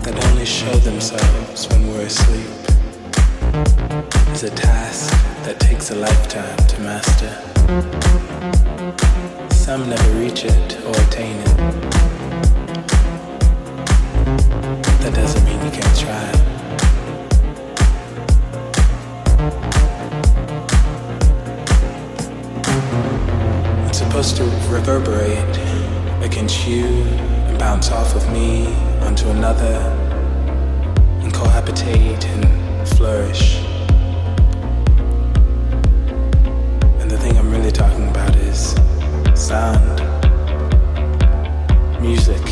that only show themselves when we're asleep is a task that takes a lifetime to master. Some never reach it or attain it. That doesn't mean you can't try. It's supposed to reverberate against you and bounce off of me Onto another and cohabitate and flourish. And the thing I'm really talking about is sound, music.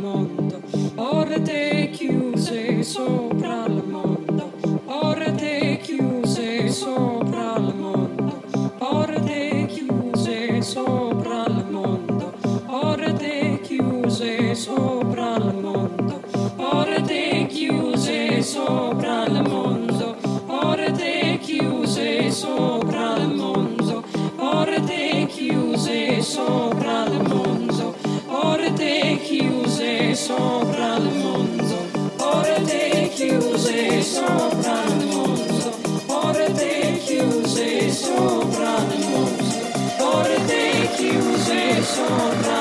Oh, no.